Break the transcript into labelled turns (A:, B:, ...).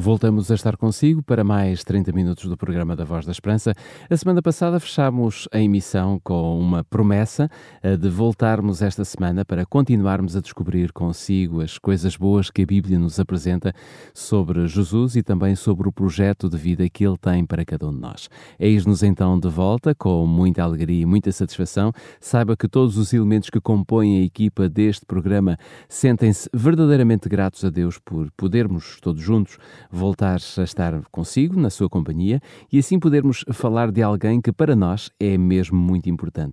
A: Voltamos a estar consigo para mais 30 minutos do programa da Voz da Esperança. A semana passada fechámos a emissão com uma promessa de voltarmos esta semana para continuarmos a descobrir consigo as coisas boas que a Bíblia nos apresenta sobre Jesus e também sobre o projeto de vida que Ele tem para cada um de nós. Eis-nos então de volta com muita alegria e muita satisfação. Saiba que todos os elementos que compõem a equipa deste programa sentem-se verdadeiramente gratos a Deus por podermos todos juntos voltar a estar consigo, na sua companhia, e assim podermos falar de alguém que para nós é mesmo muito importante.